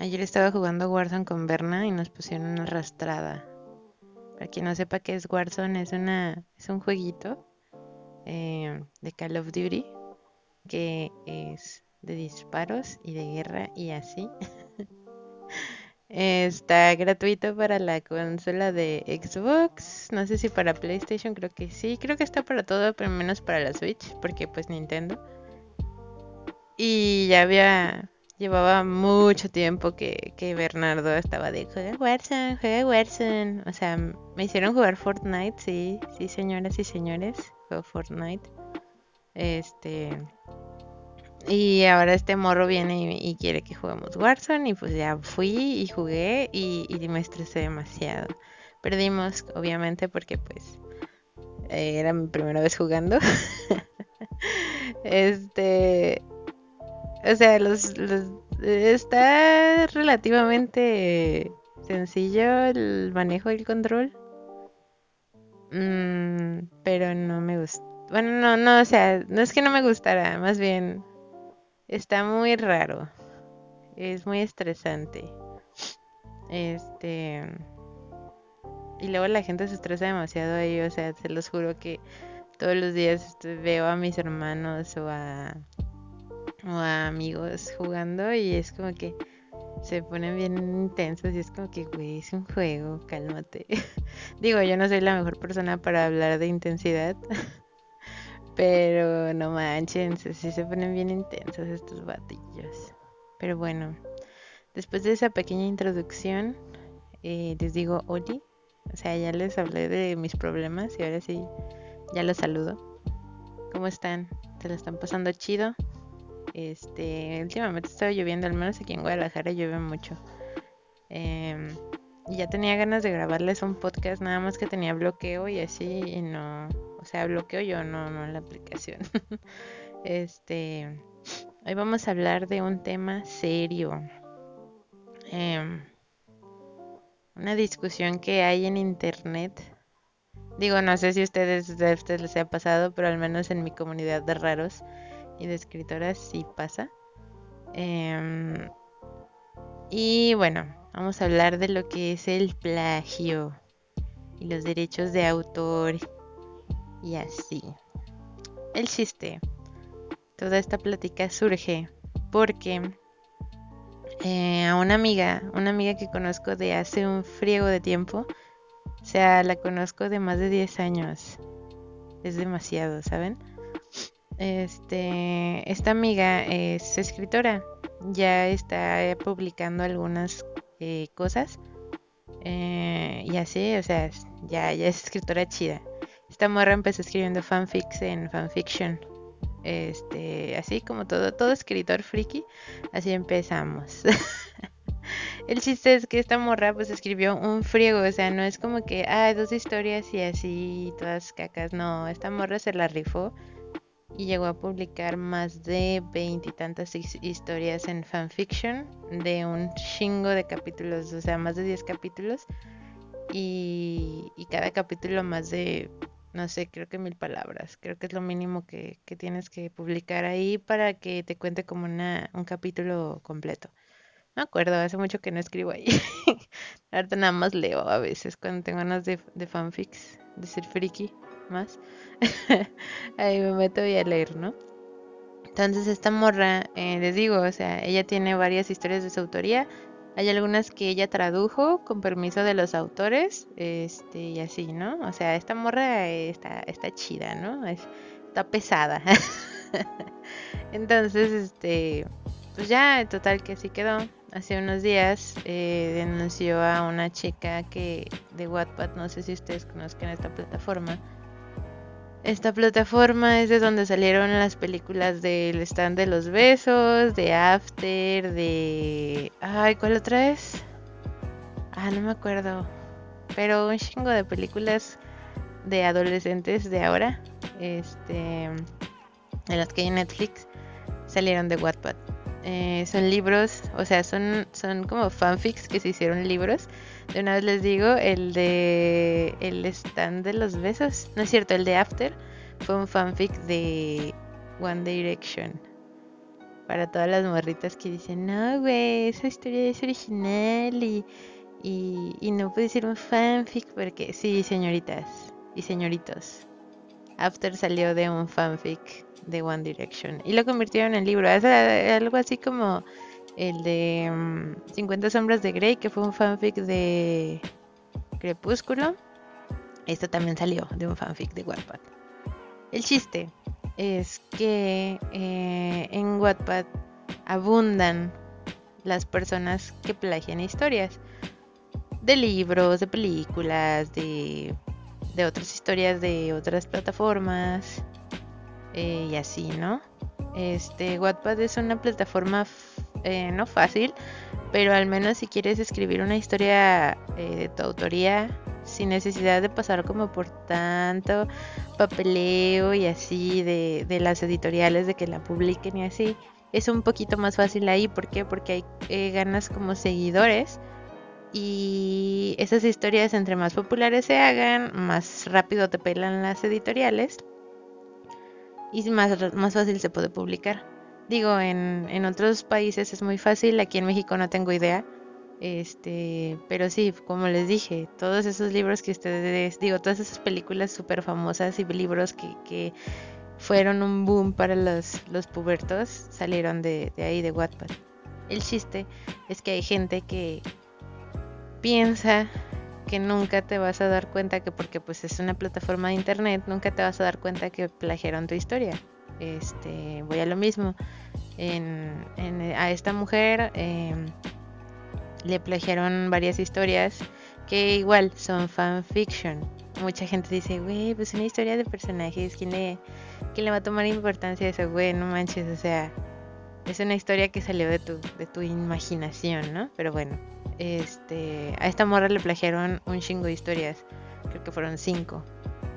Ayer estaba jugando Warzone con Berna y nos pusieron una arrastrada. Para quien no sepa qué es Warzone, es, una, es un jueguito eh, de Call of Duty que es de disparos y de guerra y así. Está gratuito para la consola de Xbox. No sé si para PlayStation, creo que sí. Creo que está para todo, pero menos para la Switch, porque pues Nintendo. Y ya había. Llevaba mucho tiempo que, Bernardo estaba de juega Warzone, juega Warzone. O sea, me hicieron jugar Fortnite, sí, sí, señoras y señores. Juego Fortnite. Este. Y ahora este morro viene y, quiere que juguemos Warzone y pues ya fui y jugué y, me estresé demasiado. Perdimos, obviamente, porque pues eh, era mi primera vez jugando. este, o sea, los, está relativamente sencillo el manejo y el control. Mm, pero no me gusta. Bueno, no, no, o sea, no es que no me gustara, más bien Está muy raro. Es muy estresante. Este. Y luego la gente se estresa demasiado ahí. O sea, se los juro que todos los días veo a mis hermanos o a, o a amigos jugando y es como que se ponen bien intensos y es como que, güey, es un juego, cálmate. Digo, yo no soy la mejor persona para hablar de intensidad. Pero no manchen, si se ponen bien intensos estos batillos. Pero bueno, después de esa pequeña introducción, eh, les digo Oli. O sea, ya les hablé de mis problemas y ahora sí, ya los saludo. ¿Cómo están? ¿Se lo están pasando chido? Este, últimamente estaba lloviendo, al menos aquí en Guadalajara llueve mucho. Em, y ya tenía ganas de grabarles un podcast, nada más que tenía bloqueo y así, y no, o sea, bloqueo yo, no, no la aplicación. este, hoy vamos a hablar de un tema serio. Em, una discusión que hay en internet. Digo, no sé si ustedes, a ustedes les ha pasado, pero al menos en mi comunidad de raros y de escritoras sí pasa. Em, y bueno, vamos a hablar de lo que es el plagio y los derechos de autor y así. El chiste. Toda esta plática surge porque eh, a una amiga, una amiga que conozco de hace un friego de tiempo, o sea, la conozco de más de 10 años. Es demasiado, ¿saben? Este, esta amiga es escritora, ya está publicando algunas eh, cosas eh, y así, o sea, ya, ya es escritora chida. Esta morra empezó escribiendo fanfics en fanfiction. Este, así como todo, todo escritor friki, así empezamos. El chiste es que esta morra pues escribió un friego, o sea, no es como que, ah, dos historias y así, todas cacas, no, esta morra se la rifó y llegó a publicar más de veintitantas historias en fanfiction de un chingo de capítulos, o sea, más de 10 capítulos y, y cada capítulo más de no sé, creo que mil palabras. Creo que es lo mínimo que, tienes que publicar ahí para que te cuente como una, un capítulo completo. No acuerdo, hace mucho que no escribo ahí. Ahorita nada más leo a veces cuando tengo ganas de, de fanfics, de ser friki más. ahí me meto y a leer, ¿no? Entonces esta morra, eh, les digo, o sea, ella tiene varias historias de su autoría hay algunas que ella tradujo con permiso de los autores, este, y así, ¿no? O sea, esta morra está, está chida, ¿no? está pesada. Entonces, este, pues ya, total que así quedó. Hace unos días eh, denunció a una chica que de Wattpad, no sé si ustedes conozcan esta plataforma, esta plataforma es de donde salieron las películas del stand de los besos, de After, de... Ay, ¿cuál otra es? Ah, no me acuerdo. Pero un chingo de películas de adolescentes de ahora, este, en las que hay Netflix, salieron de Wattpad. Eh, son libros, o sea, son, son como fanfics que se hicieron libros de una vez les digo, el de el stand de los besos, no es cierto, el de After fue un fanfic de One Direction. Para todas las morritas que dicen, no, güey, esa historia es original y, y, y no puede ser un fanfic porque sí, señoritas y señoritos. After salió de un fanfic de One Direction y lo convirtieron en libro. Es algo así como el de 50 mm, sombras de Grey, que fue un fanfic de Crepúsculo. Esto también salió de un fanfic de Wattpad. El chiste es que eh, en Wattpad abundan las personas que plagian historias de libros, de películas, de de otras historias de otras plataformas eh, y así, ¿no? Este, Wattpad es una plataforma eh, no fácil, pero al menos si quieres escribir una historia eh, de tu autoría sin necesidad de pasar como por tanto papeleo y así de, de las editoriales de que la publiquen y así, es un poquito más fácil ahí. ¿Por qué? Porque hay ganas como seguidores y esas historias entre más populares se hagan, más rápido te pelan las editoriales y más, más fácil se puede publicar. Digo, en, otros países es muy fácil, aquí en México no tengo idea. Este, pero sí, como les dije, todos esos libros que ustedes, digo, todas esas películas súper famosas y libros que, que, fueron un boom para los, los pubertos salieron de, de ahí, de Wattpad. El chiste es que hay gente que, piensa que nunca te vas a dar cuenta que porque pues es una plataforma de internet, nunca te vas a dar cuenta que plagiaron tu historia. Este, voy a lo mismo. a esta mujer em, le plagiaron varias historias que igual son fanfiction. Mucha gente dice, güey, pues una historia de personajes, ¿quién le, ¿quién le va a tomar importancia a eso? Güey, no manches, o sea, es una historia que salió de tu, de tu imaginación, ¿no? Pero bueno, este, a esta morra le plagiaron un chingo de historias. Creo que fueron cinco.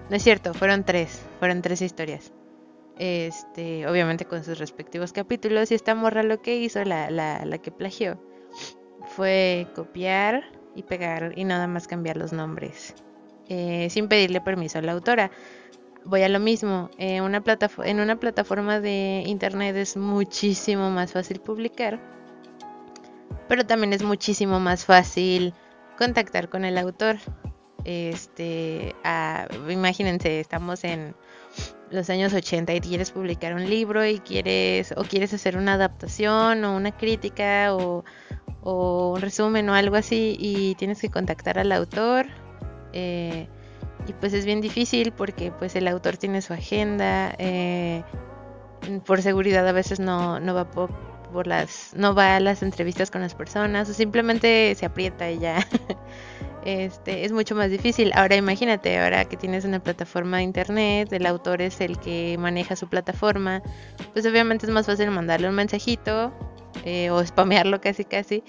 No es cierto, fueron tres. Fueron tres historias. Este, obviamente con sus respectivos capítulos. Y esta morra lo que hizo, la, la, la que plagió, fue copiar y pegar y nada más cambiar los nombres. Eh, sin pedirle permiso a la autora. Voy a lo mismo. una en una plataforma de internet es muchísimo más fácil publicar pero también es muchísimo más fácil contactar con el autor. Este, imagínense, estamos en los años 80 y quieres publicar un libro y quieres o quieres hacer una adaptación o una crítica o, un resumen o algo así y tienes que contactar al autor eh, y pues es bien difícil porque pues el autor tiene su agenda eh, por seguridad a veces no, no va por las, no va a las entrevistas con las personas o simplemente se aprieta y ya. Este, es mucho más difícil. Ahora imagínate, ahora que tienes una plataforma de internet, el autor es el que maneja su plataforma, pues obviamente es más fácil mandarle un mensajito eh, o spamearlo casi casi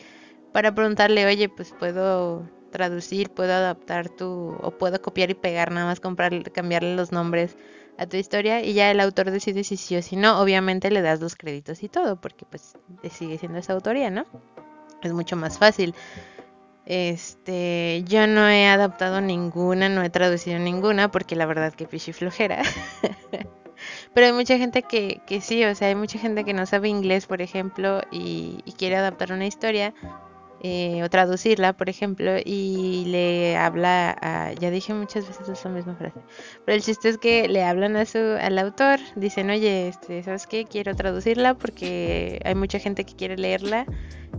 para preguntarle, oye, pues puedo traducir, puedo adaptar tu, o puedo copiar y pegar, nada más comprar, cambiarle los nombres a tu historia y ya el autor decide si sí o si no. Obviamente le das los créditos y todo, porque pues sigue siendo esa autoría, ¿no? Es mucho más fácil. Este, yo no he adaptado ninguna, no he traducido ninguna, porque la verdad que pichi flojera. Pero hay mucha gente que, que sí, o sea, hay mucha gente que no sabe inglés, por ejemplo, y quiere adaptar una historia eh, o traducirla, por ejemplo, y le habla a, ya dije muchas veces esa misma frase, pero el chiste es que le hablan a su, al autor, dicen, oye, este, ¿sabes qué? Quiero traducirla porque hay mucha gente que quiere leerla,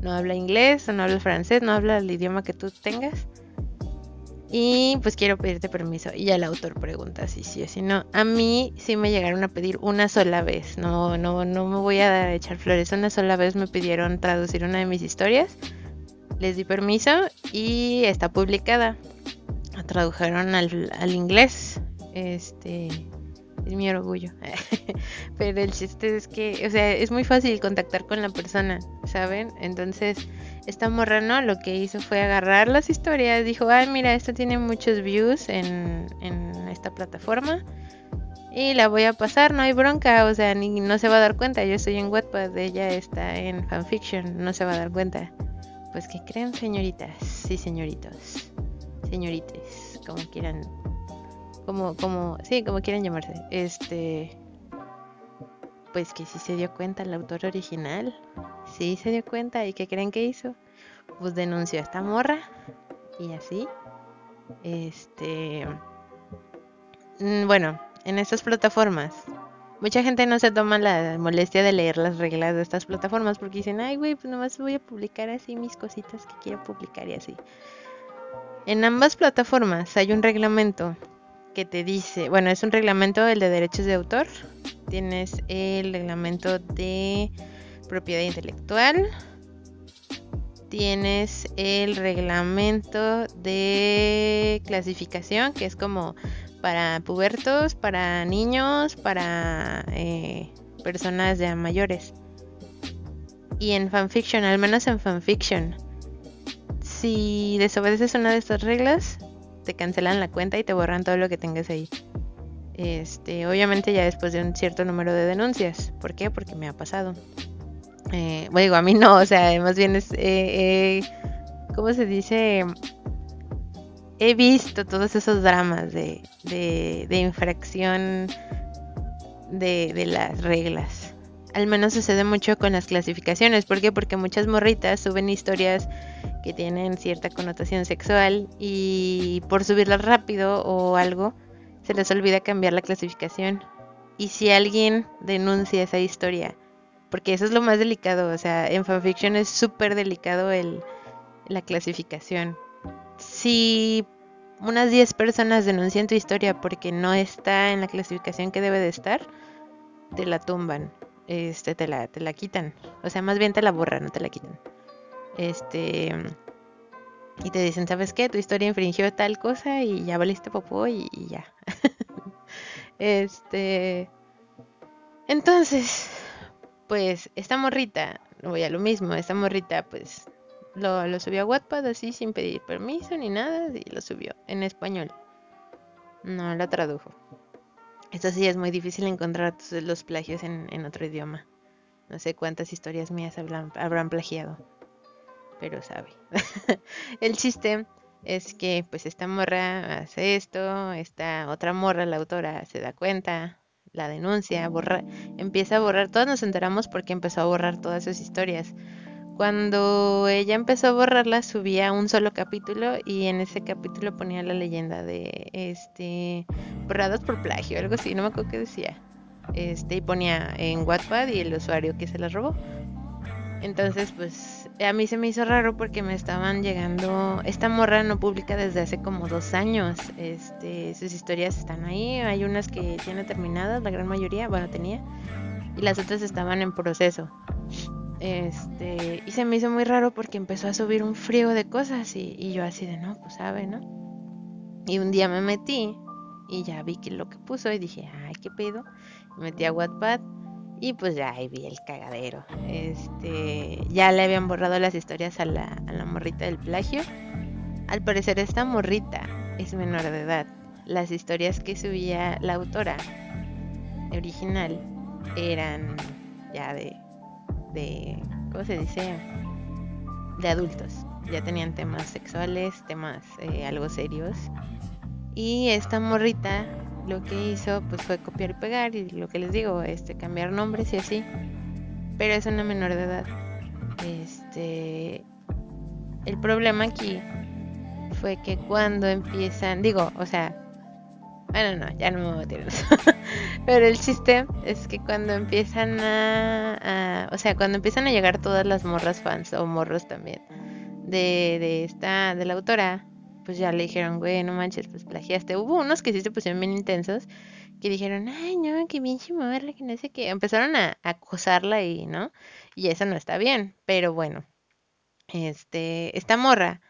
no habla inglés o no habla francés, no habla el idioma que tú tengas. Y pues quiero pedirte permiso. Y ya el autor pregunta si sí o si no. A mí sí me llegaron a pedir una sola vez. No, no, no me voy a echar flores. Una sola vez me pidieron traducir una de mis historias les di permiso y está publicada. La tradujeron al, al inglés. Este es mi orgullo. Pero el chiste es que, o sea, es muy fácil contactar con la persona, ¿saben? Entonces, esta morra no, lo que hizo fue agarrar las historias, dijo, ay, mira, esto tiene muchos views en, en esta plataforma y la voy a pasar, no hay bronca, o sea, ni, no se va a dar cuenta, yo estoy en Wattpad, ella está en fanfiction, no se va a dar cuenta. Pues que creen señoritas, sí señoritos, señorites, como quieran, como, como, sí, como quieran llamarse. Este, pues que sí se dio cuenta el autor original. Sí se dio cuenta. ¿Y qué creen que hizo? Pues denunció a esta morra. Y así. Este. Mm, bueno, en estas plataformas. Mucha gente no se toma la molestia de leer las reglas de estas plataformas porque dicen, ay, güey, pues nomás voy a publicar así mis cositas que quiero publicar y así. En ambas plataformas hay un reglamento que te dice, bueno, es un reglamento el de derechos de autor, tienes el reglamento de propiedad intelectual, tienes el reglamento de clasificación, que es como para pubertos, para niños, para eh, personas ya mayores. Y en fanfiction, al menos en fanfiction, si desobedeces una de estas reglas, te cancelan la cuenta y te borran todo lo que tengas ahí. Este, obviamente ya después de un cierto número de denuncias. ¿Por qué? Porque me ha pasado. Eh, bueno, digo, a mí no, o sea, más bien es, eh, ¿cómo se dice? he visto todos esos dramas de, de, infracción de, de, las reglas. Al menos sucede mucho con las clasificaciones. ¿Por qué? Porque muchas morritas suben historias que tienen cierta connotación sexual y por subirlas rápido o algo se les olvida cambiar la clasificación. Y si alguien denuncia esa historia, porque eso es lo más delicado, o sea, en fanfiction es súper delicado el, la clasificación si unas 10 personas denuncian tu historia porque no está en la clasificación que debe de estar, te la tumban, este, te la, te la quitan. O sea, más bien te la borran, no te la quitan. Este, y te dicen, ¿sabes qué? Tu historia infringió tal cosa y ya valiste popó y, y ya. este, entonces, pues esta morrita, voy a lo mismo, esta morrita pues lo, subió a Wattpad así sin pedir permiso ni nada y lo subió en español. No la tradujo. Esto sí es muy difícil encontrar los plagios en, otro idioma. No sé cuántas historias mías habrán, plagiado. Pero sabe. El chiste es que pues esta morra hace esto, esta otra morra, la autora, se da cuenta, la denuncia, empieza a borrar, todos nos enteramos porque empezó a borrar todas sus historias. Cuando ella empezó a borrarla, subía un solo capítulo y en ese capítulo ponía la leyenda de este borrados por plagio, algo así, no me acuerdo qué decía. Este, y ponía en Wattpad y el usuario que se la robó. Entonces, pues a mí se me hizo raro porque me estaban llegando. Esta morra no publica desde hace como dos años. Este, sus historias están ahí. Hay unas que tiene terminadas, la gran mayoría, bueno, tenía. Y las otras estaban en proceso. Este, y se me hizo muy raro porque empezó a subir un frío de cosas y, yo así de, no, pues sabe, ¿no? Y un día me metí y ya vi que lo que puso y dije, ay, qué pedo. Me metí a Wattpad y pues ya ahí vi el cagadero. Este, ya le habían borrado las historias a la, a la morrita del plagio. Al parecer esta morrita es menor de edad. Las historias que subía la autora original eran ya de de, ¿cómo se dice? De adultos. Ya tenían temas sexuales, temas eh, algo serios. Y esta morrita lo que hizo pues fue copiar y pegar y lo que les digo, este cambiar nombres y así. Pero es una menor de edad. Este el problema aquí fue que cuando empiezan, digo, o sea, bueno, no, ya no me voy a tirar eso. Pero el chiste es que cuando empiezan a, O sea, cuando empiezan a llegar todas las morras fans, o morros también, de, de esta, de la autora, pues ya le dijeron, güey, no manches, pues plagiaste. Hubo unos que sí se pusieron bien intensos, que dijeron, ay, no, que bien morra, que no sé qué. Empezaron a, acosarla y, ¿no? Y eso no está bien, pero bueno. Este, esta morra,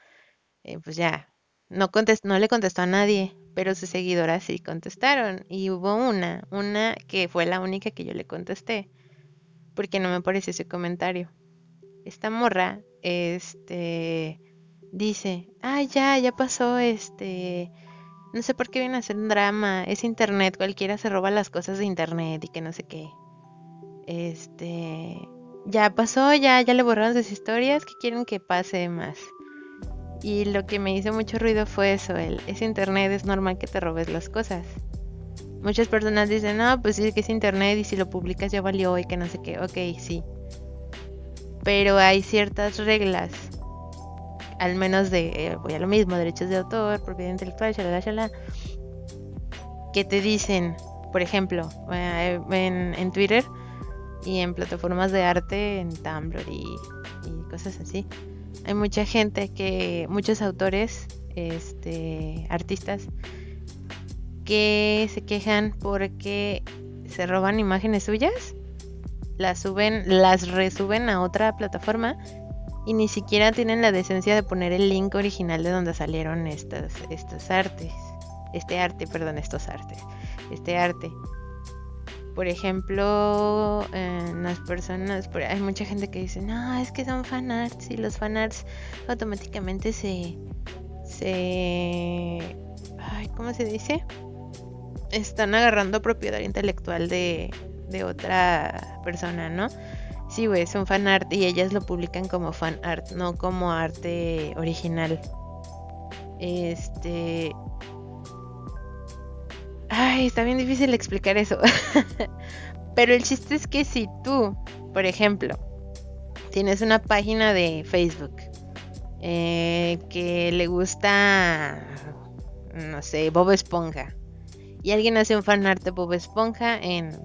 eh, pues ya, no, contest no le contestó a nadie, pero sus seguidoras sí contestaron. Y hubo una, una que fue la única que yo le contesté, porque no me pareció ese comentario. Esta morra, este, dice, ah, ya, ya pasó, este, no sé por qué viene a hacer un drama, es internet, cualquiera se roba las cosas de internet y que no sé qué. Este, ya pasó, ya, ya le borraron sus historias, ¿qué quieren que pase más? Y lo que me hizo mucho ruido fue eso, el, es internet, es normal que te robes las cosas. Muchas personas dicen, no, pues sí que es internet y si lo publicas ya valió y que no sé qué. Ok, sí. Pero hay ciertas reglas, al menos de, eh, voy a lo mismo, derechos de autor, propiedad intelectual, shalala, shalala, que te dicen, por ejemplo, eh, en, Twitter y en plataformas de arte, en Tumblr y cosas así. Hay mucha gente que, muchos autores, este, artistas, que se quejan porque se roban imágenes suyas, las suben, las resuben a otra plataforma y ni siquiera tienen la decencia de poner el link original de donde salieron estas, estos artes. Este arte, perdón, estos artes. Este arte. Por ejemplo, las personas, hay mucha gente que dice, no, es que son fanarts y los fanarts automáticamente se, se, ay, ¿cómo se dice? están agarrando propiedad intelectual de, de otra persona, ¿no? Sí, güey, son fan art y ellas lo publican como fan art, no como arte original. Este. Está bien difícil explicar eso. Pero el chiste es que si tú, por ejemplo, tienes una página de Facebook eh, que le gusta, no sé, Bob Esponja y alguien hace un fanart de Bob Esponja en,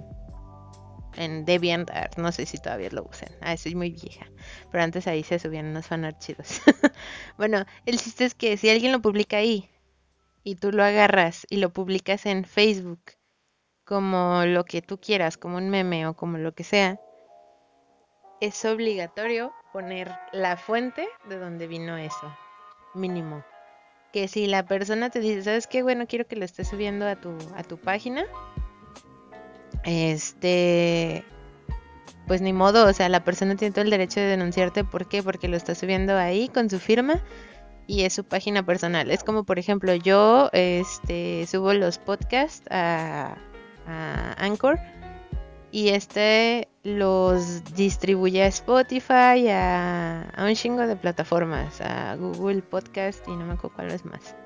en DeviantArt. No sé si todavía lo usan. Ah, soy muy vieja. Pero antes ahí se subían unos fanart chidos. bueno, el chiste es que si alguien lo publica ahí y tú lo agarras y lo publicas en Facebook como lo que tú quieras, como un meme o como lo que sea, es obligatorio poner la fuente de donde vino eso. Mínimo que si la persona te dice, ¿sabes qué? Bueno, quiero que lo estés subiendo a tu, a tu página. Este, pues ni modo, o sea, la persona tiene todo el derecho de denunciarte. ¿Por qué? Porque lo está subiendo ahí con su firma y es su página personal. Es como, por ejemplo, yo este, subo los podcasts a, a Anchor y este los distribuye a Spotify, a, un chingo de plataformas, a Google Podcast y no me acuerdo cuál es más.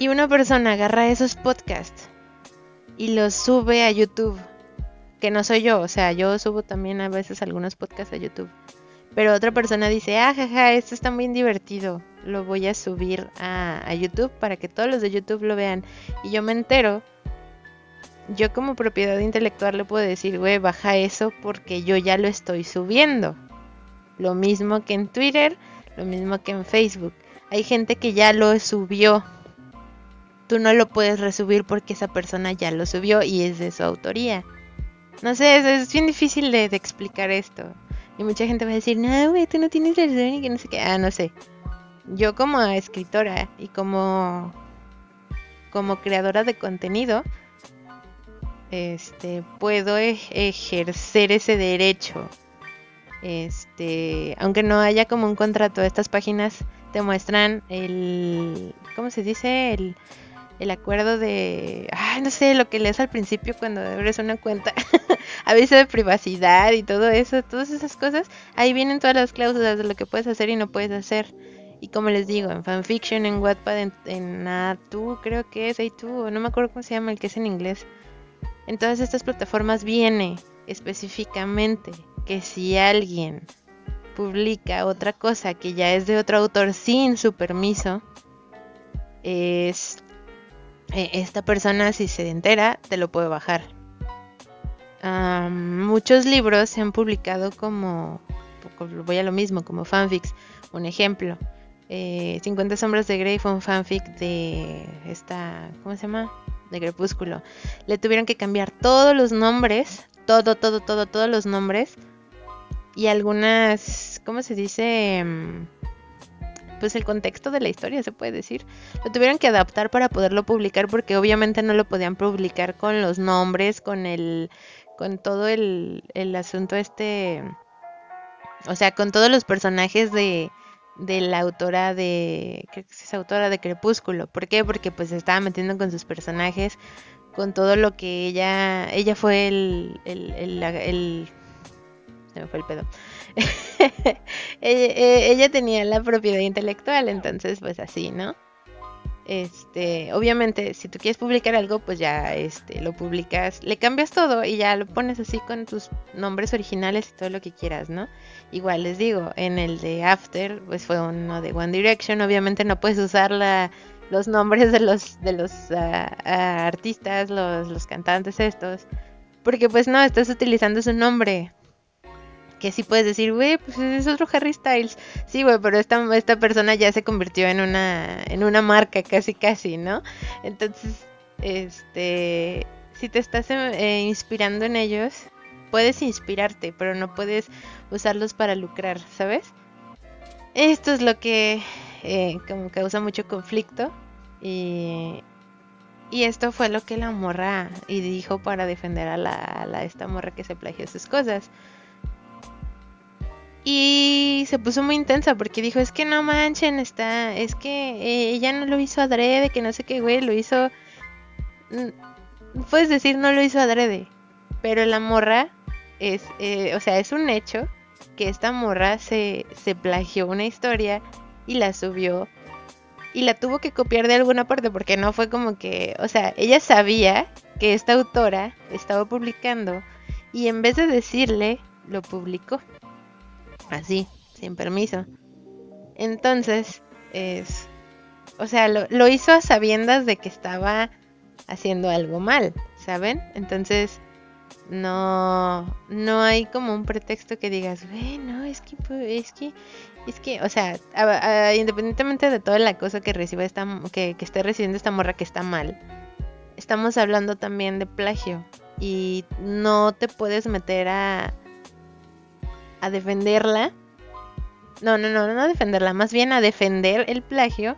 Y una persona agarra esos podcasts y los sube a YouTube, que no soy yo, o sea, yo subo también a veces algunos podcasts a YouTube. Pero otra persona dice, ah, jaja, esto está muy divertido, lo voy a subir a, YouTube para que todos los de YouTube lo vean. Y yo me entero yo como propiedad intelectual le puedo decir, güey, baja eso porque yo ya lo estoy subiendo. Lo mismo que en Twitter, lo mismo que en Facebook. Hay gente que ya lo subió. Tú no lo puedes resubir porque esa persona ya lo subió y es de su autoría. No sé, es, bien difícil de, explicar esto. Y mucha gente va a decir, no, güey, tú no tienes razón y que no sé qué. Ah, no sé. Yo como escritora y como, como creadora de contenido, este, puedo ejercer ese derecho. Este, aunque no haya como un contrato, estas páginas te muestran el, ¿cómo se dice? El, el acuerdo de, ay, no sé, lo que lees al principio cuando abres una cuenta, aviso de privacidad y todo eso, todas esas cosas, ahí vienen todas las cláusulas de lo que puedes hacer y no puedes hacer. Y como les digo, en fanfiction, en Wattpad, en, en A2, creo que es A2, o no me acuerdo cómo se llama el que es en inglés en todas estas plataformas viene específicamente que si alguien publica otra cosa que ya es de otro autor sin su permiso, es eh, esta persona si se entera te lo puede bajar. muchos libros se han publicado como, voy a lo mismo, como fanfics. Un ejemplo, 50 eh, sombras de Grey fue un fanfic de esta, ¿cómo se llama? de Crepúsculo. Le tuvieron que cambiar todos los nombres, todo, todo, todo, todos los nombres. Y algunas, ¿cómo se dice? Pues el contexto de la historia, se puede decir. Lo tuvieron que adaptar para poderlo publicar porque obviamente no lo podían publicar con los nombres, con el, con todo el, el asunto este, o sea, con todos los personajes de, de la autora de, creo es autora de Crepúsculo. ¿Por qué? Porque pues se estaba metiendo con sus personajes, con todo lo que ella, ella fue el, el, el, se me fue el pedo. ella, tenía la propiedad intelectual, entonces pues así, ¿no? este, obviamente, si tú quieres publicar algo, pues ya este, lo publicas, le cambias todo y ya lo pones así con tus nombres originales y todo lo que quieras, ¿no? Igual les digo, en el de After, pues fue uno de One Direction, obviamente no puedes usar la, los nombres de los, de los ah, artistas, los, los cantantes estos, porque pues no, estás utilizando su nombre, que sí puedes decir, güey, pues es otro Harry Styles. Sí, güey, pero esta, esta persona ya se convirtió en una, en una marca casi casi, ¿no? Entonces, este, si te estás eh, inspirando en ellos, puedes inspirarte, pero no puedes usarlos para lucrar, ¿sabes? Esto es lo que eh, como causa mucho conflicto y, y esto fue lo que la morra y dijo para defender a la, a esta morra que se plagió sus cosas. Y se puso muy intensa porque dijo, es que no manchen, está, es que eh, ella no lo hizo adrede, que no sé qué, güey, lo hizo... Mm, puedes decir no lo hizo adrede, pero la morra es, eh, o sea, es un hecho que esta morra se, se plagió una historia y la subió y la tuvo que copiar de alguna parte porque no fue como que, o sea, ella sabía que esta autora estaba publicando y en vez de decirle, lo publicó así, sin permiso. Entonces, es, o sea, lo, hizo a sabiendas de que estaba haciendo algo mal, ¿saben? Entonces, no, no hay como un pretexto que digas, bueno, es que, es que, es que, o sea, independientemente de toda la cosa que reciba esta, que, que esté recibiendo esta morra que está mal, estamos hablando también de plagio y no te puedes meter a, a defenderla. No, no, no, no a defenderla, más bien a defender el plagio.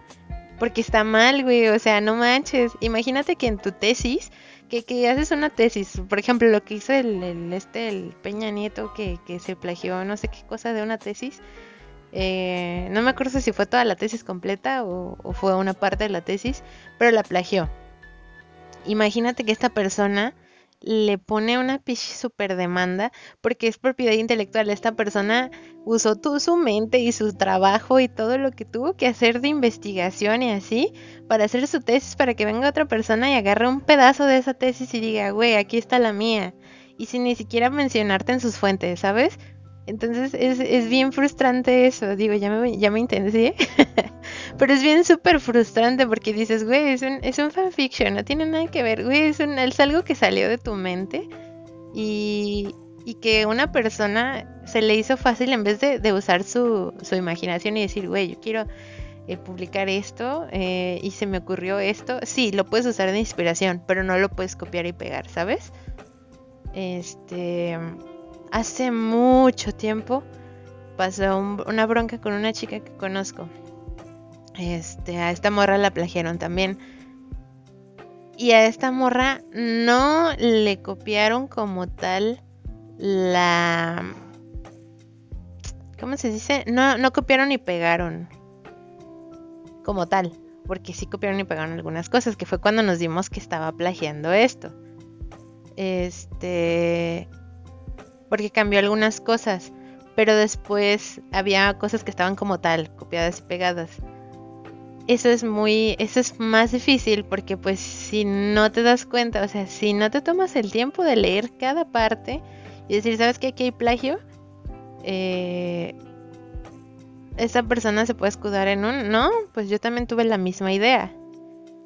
Porque está mal, güey, o sea, no manches. Imagínate que en tu tesis, que, que haces una tesis, por ejemplo, lo que hizo el, este, el Peña Nieto, que, que, se plagió no sé qué cosa de una tesis. Eh, no me acuerdo si fue toda la tesis completa o fue una parte de la tesis, pero la plagió. Imagínate que esta persona le pone una pichi super demanda porque es propiedad intelectual. Esta persona usó tu, su mente y su trabajo y todo lo que tuvo que hacer de investigación y así para hacer su tesis para que venga otra persona y agarre un pedazo de esa tesis y diga, güey, aquí está la mía. Y sin ni siquiera mencionarte en sus fuentes, ¿sabes? Entonces es, es bien frustrante eso. Digo, ya me, ya me ¿sí? Pero es bien súper frustrante porque dices, güey, es un, es un fanfiction, no tiene nada que ver, güey, es, un, es algo que salió de tu mente y, y que una persona se le hizo fácil en vez de, de usar su, su, imaginación y decir, güey, yo quiero eh, publicar esto eh, y se me ocurrió esto. Sí, lo puedes usar de inspiración, pero no lo puedes copiar y pegar, ¿sabes? Este, hace mucho tiempo pasó una bronca con una chica que conozco. Este, a esta morra la plagiaron también. Y a esta morra no le copiaron como tal la... ¿Cómo se dice? No, no copiaron y pegaron como tal. Porque sí copiaron y pegaron algunas cosas, que fue cuando nos dimos que estaba plagiando esto. Este... Porque cambió algunas cosas. Pero después había cosas que estaban como tal, copiadas y pegadas eso es muy, eso es más difícil porque pues si no te das cuenta, o sea, si no te tomas el tiempo de leer cada parte y decir, ¿sabes qué? Aquí hay plagio, eh, esa persona se puede escudar en un, no, pues yo también tuve la misma idea.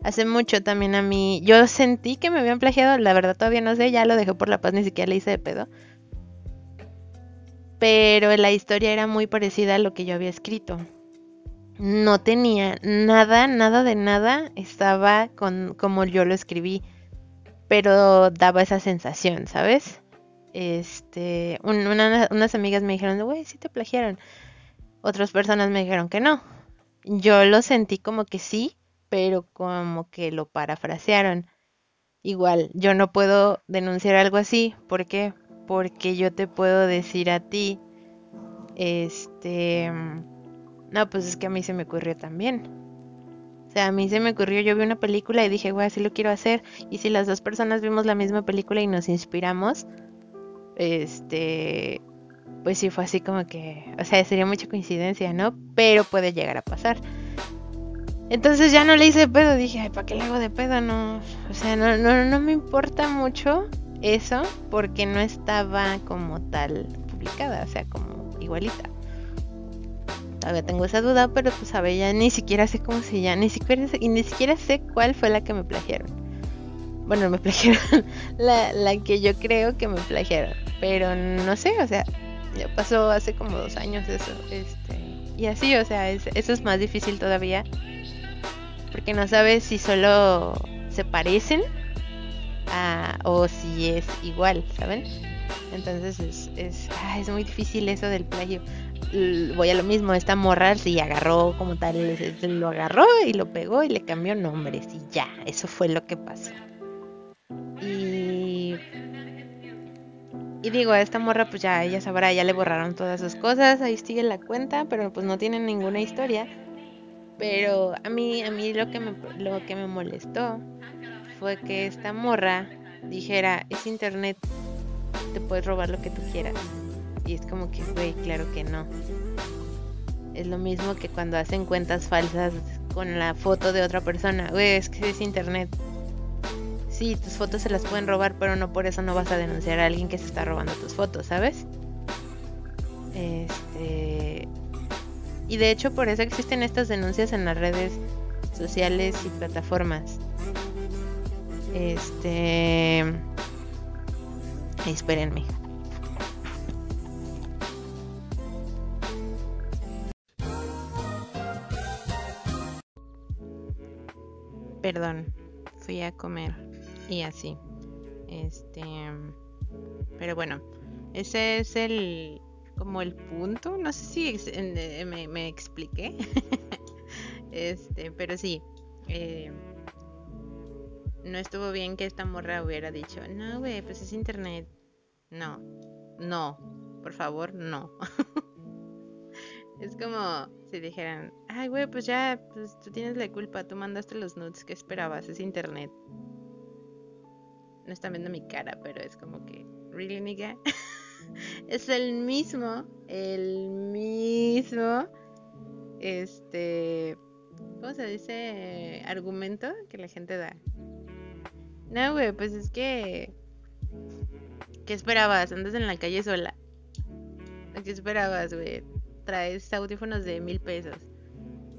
Hace mucho también a mí, yo sentí que me habían plagiado, la verdad todavía no sé, ya lo dejé por la paz, ni siquiera le hice de pedo. Pero la historia era muy parecida a lo que yo había escrito no tenía nada, nada de nada, estaba con como yo lo escribí, pero daba esa sensación, ¿sabes? Este, unas amigas me dijeron, güey, sí te plagiaron. Otras personas me dijeron que no. Yo lo sentí como que sí, pero como que lo parafrasearon. Igual, yo no puedo denunciar algo así. ¿Por qué? Porque yo te puedo decir a ti, este no, pues es que a mí se me ocurrió también. O sea, a mí se me ocurrió, yo vi una película y dije, güey, así lo quiero hacer. Y si las dos personas vimos la misma película y nos inspiramos, este, pues sí fue así como que, o sea, sería mucha coincidencia, ¿no? Pero puede llegar a pasar. Entonces ya no le hice pedo, dije, ay, ¿para qué le hago de pedo? No, o sea, no, no, no me importa mucho eso porque no estaba como tal publicada, o sea, como igualita. Todavía tengo esa duda, pero pues sabe, ya ni siquiera sé cómo se llama, ni siquiera y ni siquiera sé cuál fue la que me plagiaron. Bueno, me plagiaron la, la que yo creo que me plagiaron, pero no sé, o sea, ya pasó hace como dos años eso, este, y así, o sea, eso es más difícil todavía porque no sabes si solo se parecen o si es igual, ¿saben? Entonces es, es, ah, es, muy difícil eso del plagio. Voy a lo mismo, esta morra sí agarró como tal, lo agarró y lo pegó y le cambió nombres y ya, eso fue lo que pasó. Y, y digo, a esta morra pues ya ella sabrá, ya le borraron todas sus cosas, ahí sigue la cuenta, pero pues no tiene ninguna historia. Pero a mí, a mí lo que me, lo que me molestó fue que esta morra dijera, es internet, te puedes robar lo que tú quieras. Y es como que, güey, claro que no. Es lo mismo que cuando hacen cuentas falsas con la foto de otra persona. Güey, es que es internet. Sí, tus fotos se las pueden robar, pero no por eso no vas a denunciar a alguien que se está robando tus fotos, ¿sabes? Este, y de hecho por eso existen estas denuncias en las redes sociales y plataformas. Este... Espérenme. Perdón, fui a comer y así. Este... Pero bueno, ese es el, como el punto. No sé si eh, me, expliqué. este, pero sí. Eh, no estuvo bien que esta morra hubiera dicho, no, güey, pues es internet. No, no, por favor, no. es como si dijeran, ay, güey, pues ya, pues tú tienes la culpa, tú mandaste los nudes, ¿qué esperabas? Es internet. No están viendo mi cara, pero es como que, ¿really, nigga? es el mismo, el mismo, este, ¿cómo se dice? Argumento que la gente da. No, güey, pues es que, ¿qué esperabas? Andas en la calle sola. ¿Qué esperabas, güey? Traes audífonos de mil pesos.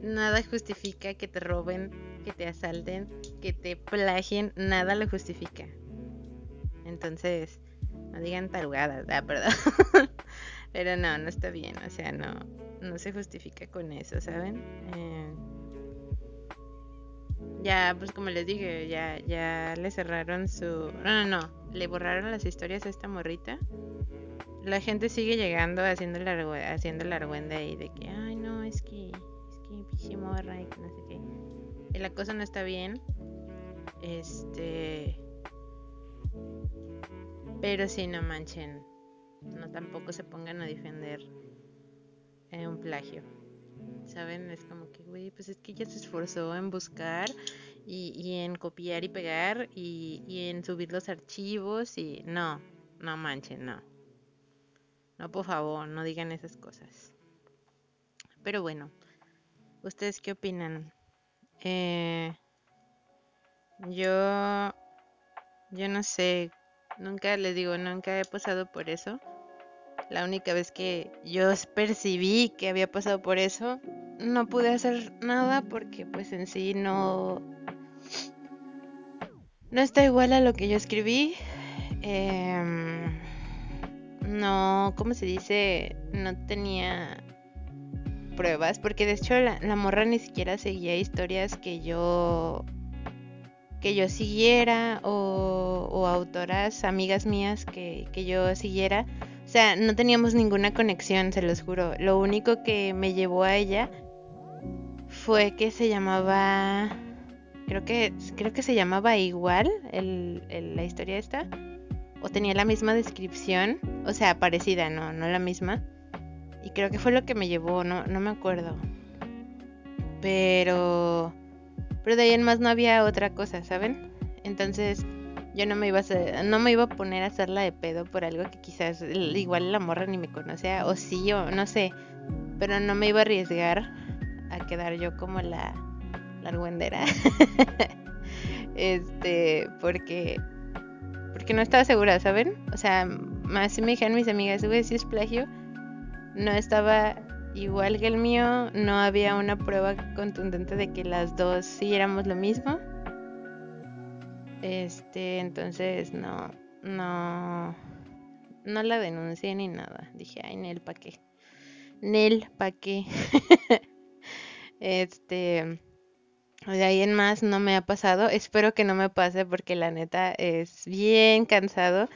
Nada justifica que te roben, que te asalten, que te plagien, nada lo justifica. Entonces, no digan tarugadas, ah, perdón. Pero no, no está bien, o sea, no, no se justifica con eso, ¿saben? Eh, ya, pues como les dije, ya, ya le cerraron su... No, no, no, le borraron las historias a esta morrita. La gente sigue llegando haciendo la, haciendo la argüenda ahí de que, ay, no, es que, es que morra y que no sé qué. La cosa no está bien. Este pero si no manchen, no tampoco se pongan a defender eh, un plagio. ¿Saben? Es como que, güey, pues es que ella se esforzó en buscar y, en copiar y pegar y, y, en subir los archivos y no, no manchen, no. No, por favor, no digan esas cosas. Pero bueno, ¿ustedes qué opinan? Eh, yo, yo no sé Nunca les digo, nunca he pasado por eso. La única vez que yo percibí que había pasado por eso, no pude hacer nada porque pues en sí no... No está igual a lo que yo escribí. Em, no, ¿cómo se dice? No tenía pruebas porque de hecho la, la morra ni siquiera seguía historias que yo que yo siguiera o, autoras, amigas mías que, yo siguiera. O sea, no teníamos ninguna conexión, se los juro. Lo único que me llevó a ella fue que se llamaba... Creo que, creo que se llamaba igual el, la historia esta. O tenía la misma descripción. O sea, parecida, no, no la misma. Y creo que fue lo que me llevó, no, no me acuerdo. Pero pero de ahí en más no había otra cosa, ¿saben? Entonces yo no me iba a no me iba a poner a hacerla de pedo por algo que quizás igual la morra ni me conocía o sí o no sé, pero no me iba a arriesgar a quedar yo como la la argüendera. este, porque porque no estaba segura, ¿saben? O sea, más si me dijeron mis amigas, güey, si es plagio, no estaba igual que el mío, no había una prueba contundente de que las dos sí éramos lo mismo. Este, entonces no, no, no la denuncié ni nada. Dije, ay, Nel, ¿pa' qué? Nel, ¿pa' qué? este, de ahí en más no me ha pasado. Espero que no me pase porque la neta es bien cansado.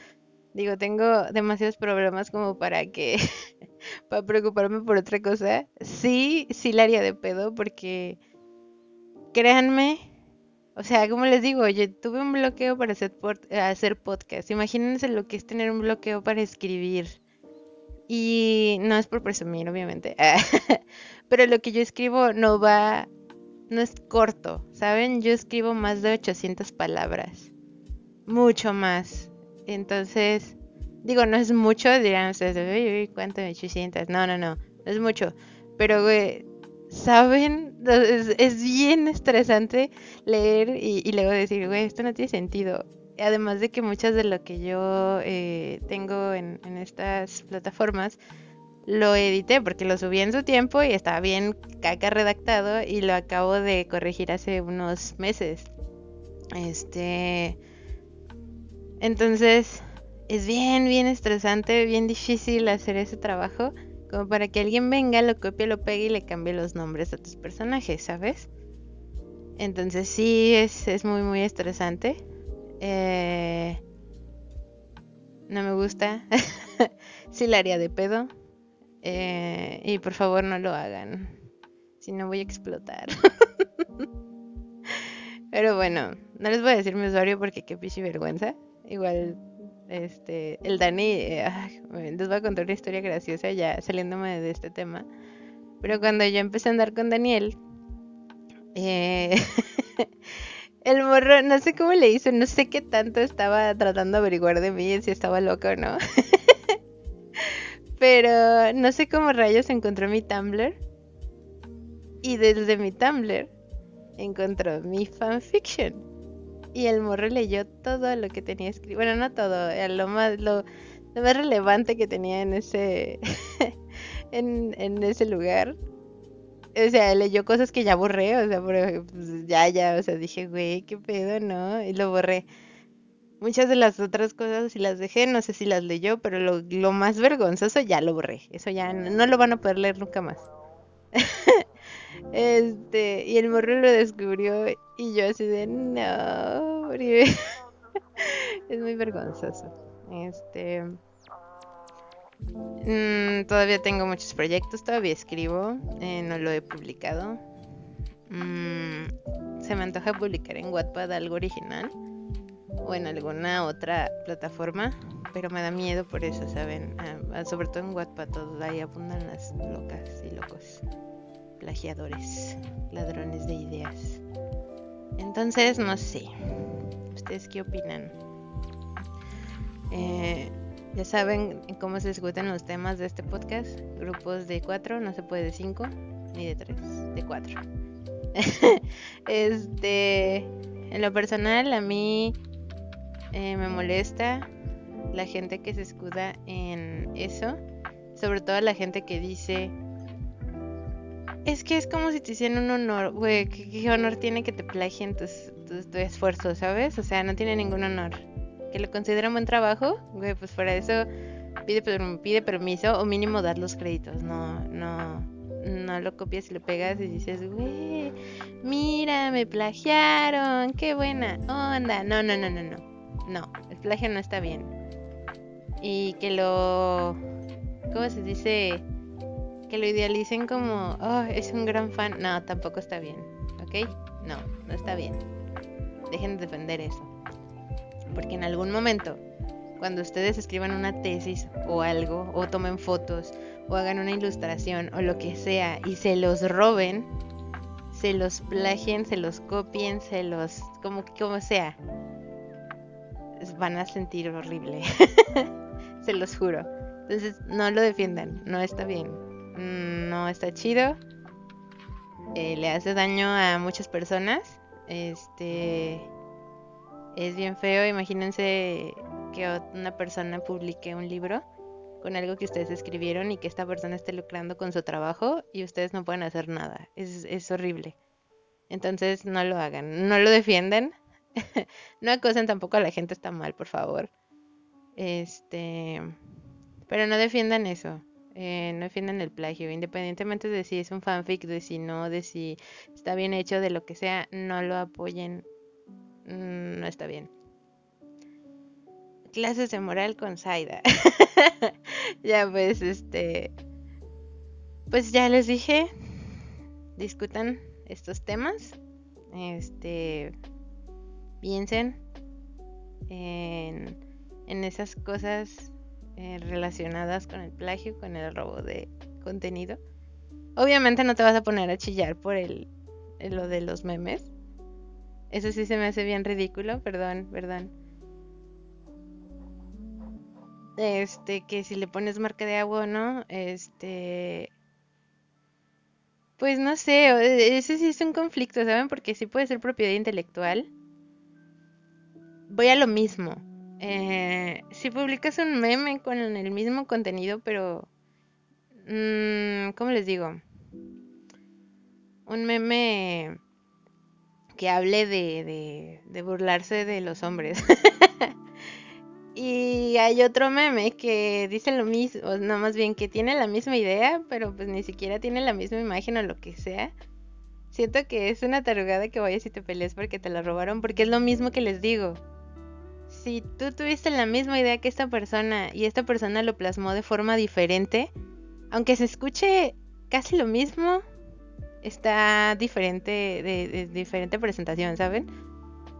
Digo, tengo demasiados problemas como para que, para preocuparme por otra cosa. Sí, sí la haría de pedo porque, créanme, o sea, como les digo, yo tuve un bloqueo para hacer, hacer podcast. Imagínense lo que es tener un bloqueo para escribir. Y no es por presumir, obviamente. Pero lo que yo escribo no va, no es corto, ¿saben? Yo escribo más de 800 palabras. Mucho más. Entonces, digo, no es mucho, dirán ustedes, uy, uy, ¿cuánto? 800. No, no, no, no es mucho. Pero, güey, ¿saben? Es, bien estresante leer y, luego decir, güey, esto no tiene sentido. Además de que muchas de lo que yo eh, tengo en, en estas plataformas lo edité porque lo subí en su tiempo y estaba bien caca redactado y lo acabo de corregir hace unos meses. Este entonces, es bien, bien estresante, bien difícil hacer ese trabajo, como para que alguien venga, lo copie, lo pegue y le cambie los nombres a tus personajes, ¿sabes? Entonces sí, es, es muy, muy estresante. Eh, no me gusta. sí la haría de pedo. Eh, y por favor no lo hagan. Si no voy a explotar. Pero bueno, no les voy a decir mi usuario porque qué pichi vergüenza. Igual, este, el Dani, eh, les voy a contar una historia graciosa ya saliéndome de este tema. Pero cuando yo empecé a andar con Daniel, eh, el morro, no sé cómo le hizo, no sé qué tanto estaba tratando de averiguar de mí, si estaba loca o no. Pero no sé cómo rayos encontró mi Tumblr. Y desde mi Tumblr encontró mi fanfiction. Y el morro leyó todo lo que tenía escrito. Bueno, no todo, eh, lo más, lo, más relevante que tenía en ese, en, en, ese lugar. O sea, leyó cosas que ya borré, o sea, pues, ya, ya, o sea, dije, güey, qué pedo, ¿no? Y lo borré. Muchas de las otras cosas si las dejé, no sé si las leyó, pero lo, lo más vergonzoso ya lo borré. Eso ya no lo van a poder leer nunca más. Este, y el morro lo descubrió y yo así de no, es muy vergonzoso. Este, mm, todavía tengo muchos proyectos, todavía escribo, eh, no lo he publicado. Mm, se me antoja publicar en Wattpad algo original o en alguna otra plataforma, pero me da miedo por eso, ¿saben? Ah, sobre todo en Wattpad, todos ahí abundan las locas y locos plagiadores, ladrones de ideas. Entonces, no sé. ¿Ustedes qué opinan? Eh, ya saben cómo se discuten los temas de este podcast. Grupos de cuatro, no se puede de cinco, ni de tres, de cuatro. este, en lo personal, a mí eh, me molesta la gente que se escuda en eso. Sobre todo la gente que dice es que es como si te hicieran un honor, güey. ¿qué, honor tiene que te plagien tus, tu esfuerzo, sabes? O sea, no tiene ningún honor. Que lo considera un buen trabajo, güey, pues para eso pide, pide permiso o mínimo dar los créditos. No, no, no lo copias y lo pegas y dices, güey, mira, me plagiaron, qué buena onda. No, no, no, no, no. No, el plagio no está bien. Y que lo. ¿Cómo se dice? Que lo idealicen como, oh, es un gran fan. No, tampoco está bien, ¿ok? No, no está bien. Dejen de defender eso. Porque en algún momento, cuando ustedes escriban una tesis o algo, o tomen fotos, o hagan una ilustración, o lo que sea, y se los roben, se los plagien, se los copien, se los, como, como sea, van a sentir horrible. se los juro. Entonces, no lo defiendan, no está bien. Mm, no está chido. eh, le hace daño a muchas personas. Este es bien feo. Imagínense que una persona publique un libro con algo que ustedes escribieron y que esta persona esté lucrando con su trabajo y ustedes no pueden hacer nada. Es, es horrible. Entonces no lo hagan, no lo defienden. no acosen tampoco a la gente, está mal, por favor. Este, pero no defiendan eso. Eh, no defiendan el plagio, independientemente de si es un fanfic, de si no, de si está bien hecho, de lo que sea, no lo apoyen. Mm, no está bien. Clases de moral con Saida. ya pues, este, pues ya les dije, discutan estos temas. Este, piensen en, en esas cosas eh, relacionadas con el plagio, con el robo de contenido. Obviamente no te vas a poner a chillar por el, lo de los memes. Eso sí se me hace bien ridículo, perdón, perdón. Este, que si le pones marca de agua o no, este, pues no sé, ese sí es un conflicto, ¿saben? Porque sí puede ser propiedad intelectual. Voy a lo mismo. Eh, si publicas un meme con el mismo contenido, pero... Mmm, ¿Cómo les digo? Un meme que hable de, de, burlarse de los hombres. Y hay otro meme que dice lo mismo, no más bien que tiene la misma idea, pero pues ni siquiera tiene la misma imagen o lo que sea. Siento que es una tarugada que vayas y te pelees porque te la robaron, porque es lo mismo que les digo. Si tú tuviste la misma idea que esta persona y esta persona lo plasmó de forma diferente, aunque se escuche casi lo mismo, está diferente, de, de diferente presentación, ¿saben?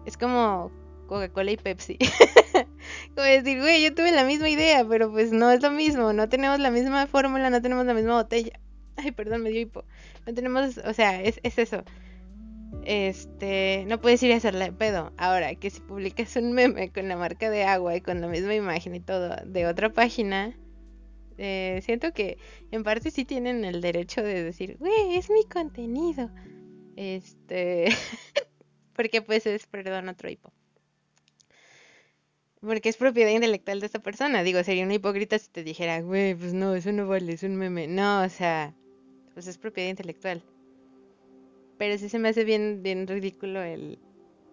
Es como Coca-Cola y Pepsi. Como decir, güey, yo tuve la misma idea, pero pues no es lo mismo, no tenemos la misma fórmula, no tenemos la misma botella. Ay, perdón, me dio hipo. No tenemos, o sea, es, es eso. Este, no puedes ir a hacerle pedo. Ahora, que si publicas un meme con la marca de agua y con la misma imagen y todo de otra página, eh, siento que en parte sí tienen el derecho de decir, güey, es mi contenido. Este, porque pues es, perdón, otro hipo porque es propiedad intelectual de esta persona. Digo, sería una hipócrita si te dijera, güey, pues no, eso no vale, es un meme. No, o sea, pues es propiedad intelectual. Pero sí se me hace bien, bien ridículo el,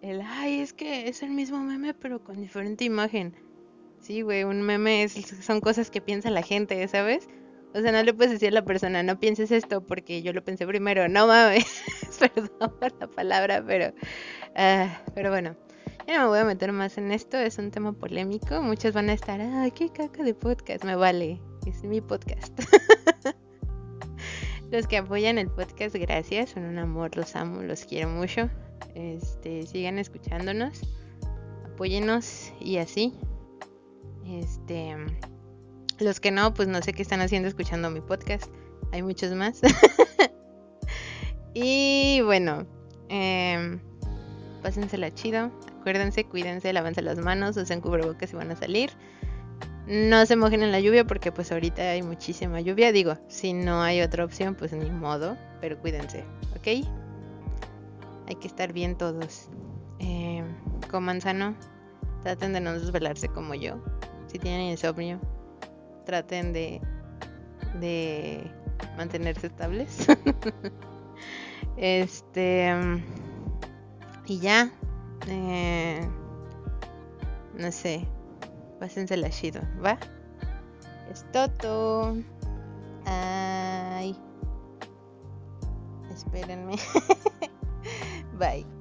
el, ay, es que es el mismo meme, pero con diferente imagen. Sí, güey, un meme es, son cosas que piensa la gente, ¿sabes? O sea, no le puedes decir a la persona, no pienses esto porque yo lo pensé primero. No mames, perdón por la palabra, pero, uh, pero bueno. Ya no me voy a meter más en esto, es un tema polémico. Muchos van a estar, ah, qué caca de podcast, me vale, es mi podcast. los que apoyan el podcast, gracias, son un amor, los amo, los quiero mucho. Este, sigan escuchándonos, apóyenos y así. Este, los que no, pues no sé qué están haciendo escuchando mi podcast. Hay muchos más. y bueno, eh, pásensela chido. Acuérdense, cuídense, lávense las manos, usen cubrebocas si van a salir. No se mojen en la lluvia porque pues ahorita hay muchísima lluvia. Digo, si no hay otra opción, pues ni modo. Pero cuídense, ¿ok? Hay que estar bien todos. Eh, coman sano. Traten de no desvelarse como yo. Si tienen insomnio, traten de, de mantenerse estables. este... Y ya, eh, no sé, pásensela chido, ¿va? Es todo. Ay. Espérenme. Bye.